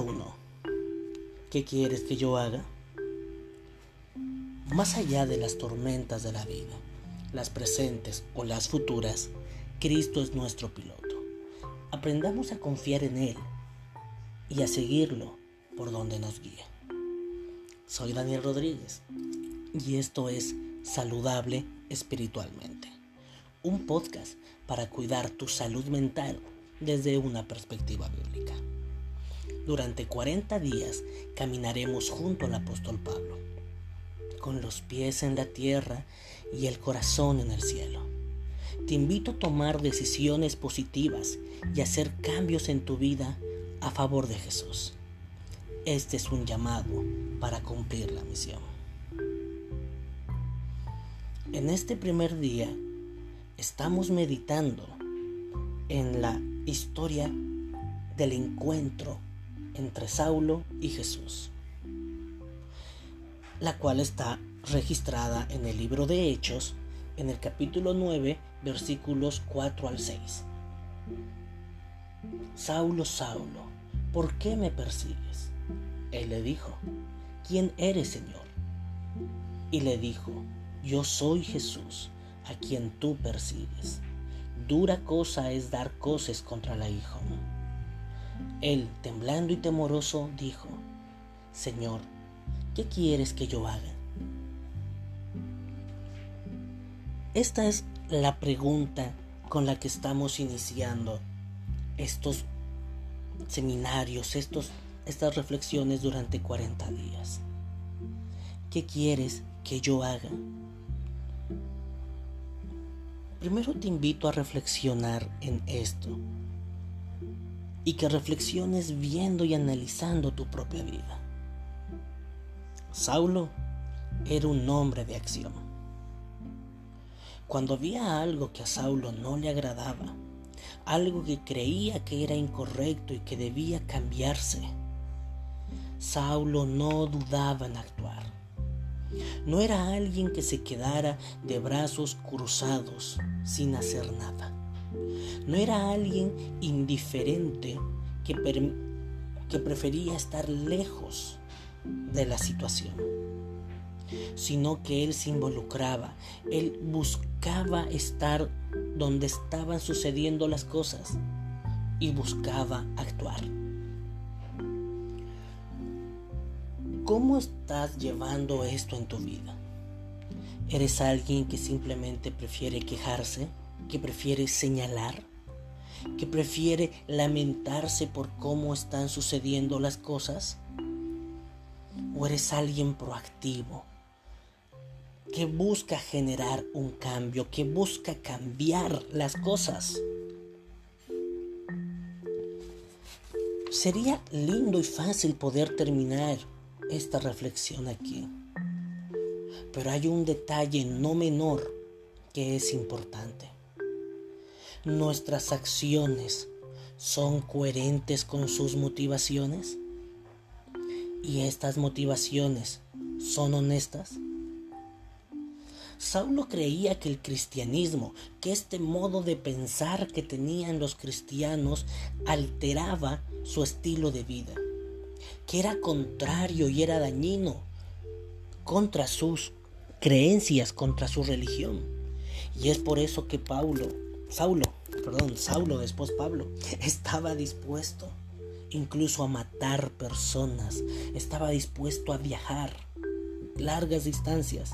1. ¿Qué quieres que yo haga? Más allá de las tormentas de la vida, las presentes o las futuras, Cristo es nuestro piloto. Aprendamos a confiar en Él y a seguirlo por donde nos guíe. Soy Daniel Rodríguez y esto es Saludable Espiritualmente, un podcast para cuidar tu salud mental desde una perspectiva bíblica. Durante 40 días caminaremos junto al apóstol Pablo, con los pies en la tierra y el corazón en el cielo. Te invito a tomar decisiones positivas y hacer cambios en tu vida a favor de Jesús. Este es un llamado para cumplir la misión. En este primer día estamos meditando en la historia del encuentro entre Saulo y Jesús, la cual está registrada en el libro de Hechos, en el capítulo 9, versículos 4 al 6. Saulo, Saulo, ¿por qué me persigues? Él le dijo, ¿quién eres, Señor? Y le dijo, yo soy Jesús, a quien tú persigues. Dura cosa es dar coces contra la hijo. Él, temblando y temoroso, dijo, Señor, ¿qué quieres que yo haga? Esta es la pregunta con la que estamos iniciando estos seminarios, estos, estas reflexiones durante 40 días. ¿Qué quieres que yo haga? Primero te invito a reflexionar en esto y que reflexiones viendo y analizando tu propia vida. Saulo era un hombre de acción. Cuando había algo que a Saulo no le agradaba, algo que creía que era incorrecto y que debía cambiarse, Saulo no dudaba en actuar. No era alguien que se quedara de brazos cruzados sin hacer nada. No era alguien indiferente que, que prefería estar lejos de la situación, sino que él se involucraba, él buscaba estar donde estaban sucediendo las cosas y buscaba actuar. ¿Cómo estás llevando esto en tu vida? ¿Eres alguien que simplemente prefiere quejarse? ¿Que prefiere señalar? ¿Que prefiere lamentarse por cómo están sucediendo las cosas? ¿O eres alguien proactivo? Que busca generar un cambio, que busca cambiar las cosas. Sería lindo y fácil poder terminar esta reflexión aquí. Pero hay un detalle no menor que es importante. ¿Nuestras acciones son coherentes con sus motivaciones? ¿Y estas motivaciones son honestas? Saulo creía que el cristianismo, que este modo de pensar que tenían los cristianos alteraba su estilo de vida que era contrario y era dañino contra sus creencias, contra su religión. Y es por eso que Paulo, Saulo, perdón, Saulo después Pablo, estaba dispuesto incluso a matar personas, estaba dispuesto a viajar largas distancias,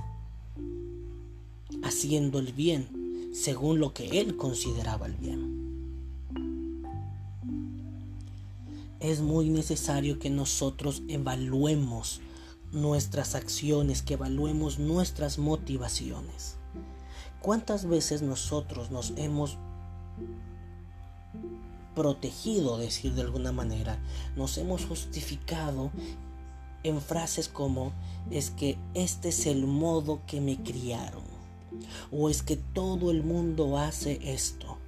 haciendo el bien según lo que él consideraba el bien. es muy necesario que nosotros evaluemos nuestras acciones, que evaluemos nuestras motivaciones. ¿Cuántas veces nosotros nos hemos protegido, decir de alguna manera, nos hemos justificado en frases como es que este es el modo que me criaron, o es que todo el mundo hace esto,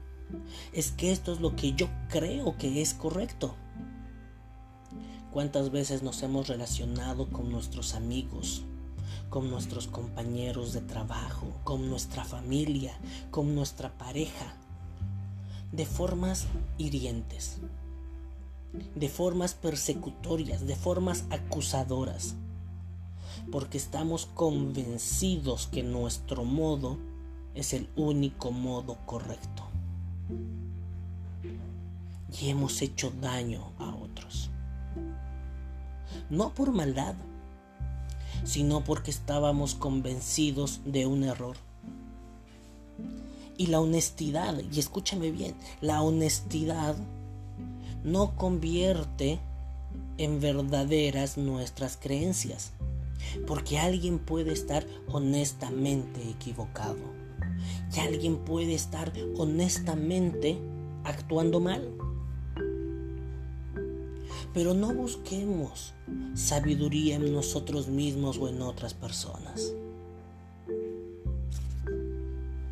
es que esto es lo que yo creo que es correcto. ¿Cuántas veces nos hemos relacionado con nuestros amigos, con nuestros compañeros de trabajo, con nuestra familia, con nuestra pareja, de formas hirientes? de formas persecutorias, de formas acusadoras, porque estamos convencidos que nuestro modo es el único modo correcto. Y hemos hecho daño a otros. No por maldad, sino porque estábamos convencidos de un error. Y la honestidad, y escúchame bien, la honestidad no convierte en verdaderas nuestras creencias. Porque alguien puede estar honestamente equivocado. Y alguien puede estar honestamente actuando mal. Pero no busquemos sabiduría en nosotros mismos o en otras personas.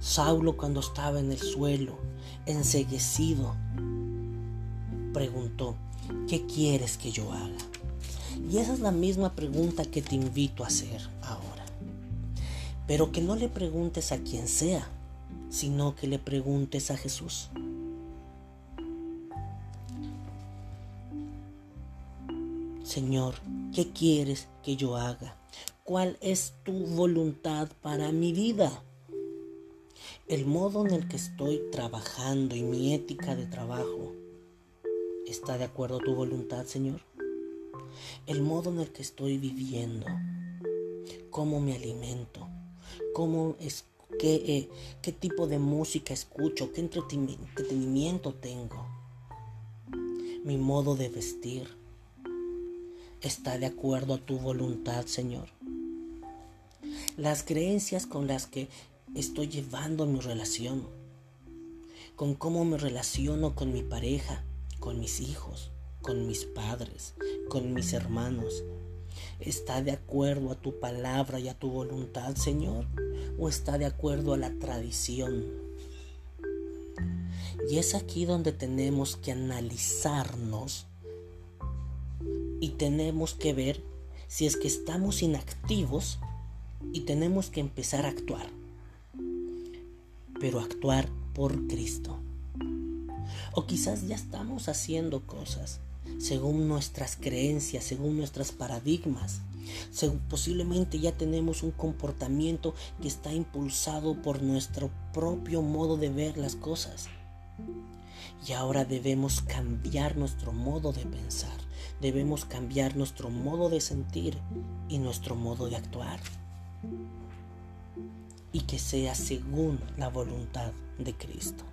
Saulo cuando estaba en el suelo, enseguecido, preguntó, ¿qué quieres que yo haga? Y esa es la misma pregunta que te invito a hacer ahora. Pero que no le preguntes a quien sea, sino que le preguntes a Jesús. Señor, ¿qué quieres que yo haga? ¿Cuál es tu voluntad para mi vida? El modo en el que estoy trabajando y mi ética de trabajo está de acuerdo a tu voluntad, Señor. El modo en el que estoy viviendo, cómo me alimento, cómo es, qué, eh, qué tipo de música escucho, qué entretenimiento tengo, mi modo de vestir está de acuerdo a tu voluntad, Señor. Las creencias con las que estoy llevando mi relación, con cómo me relaciono con mi pareja, con mis hijos, con mis padres, con mis hermanos, ¿Está de acuerdo a tu palabra y a tu voluntad, Señor? ¿O está de acuerdo a la tradición? Y es aquí donde tenemos que analizarnos y tenemos que ver si es que estamos inactivos y tenemos que empezar a actuar. Pero actuar por Cristo. O quizás ya estamos haciendo cosas según nuestras creencias, según nuestros paradigmas. posiblemente ya tenemos un comportamiento que está impulsado por nuestro propio modo de ver las cosas. Y ahora debemos cambiar nuestro modo de pensar, debemos cambiar nuestro modo de sentir y nuestro modo de actuar. Y que sea según la voluntad de Cristo.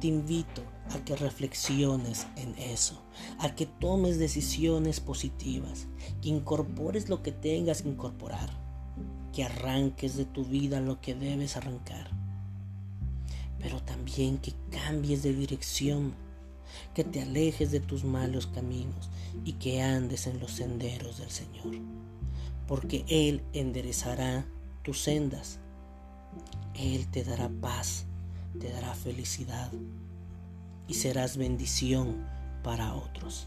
Te invito a que reflexiones en eso, a que tomes decisiones positivas, que incorpores lo que tengas que incorporar, que arranques de tu vida lo que debes arrancar pero también que cambies de dirección, que te alejes de tus malos caminos y que andes en los senderos del Señor, porque Él enderezará tus sendas, Él te dará paz, te dará felicidad y serás bendición para otros.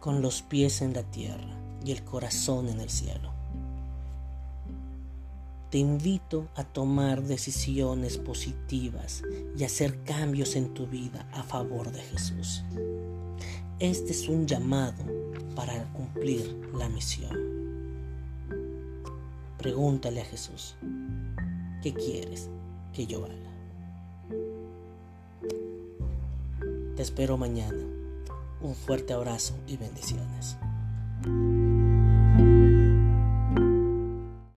con los pies en la tierra y el corazón en el cielo. Te invito a tomar decisiones positivas y hacer cambios en tu vida a favor de Jesús. Este es un llamado para cumplir la misión. Pregúntale a Jesús, ¿qué quieres que yo haga? Te espero mañana un fuerte abrazo y bendiciones.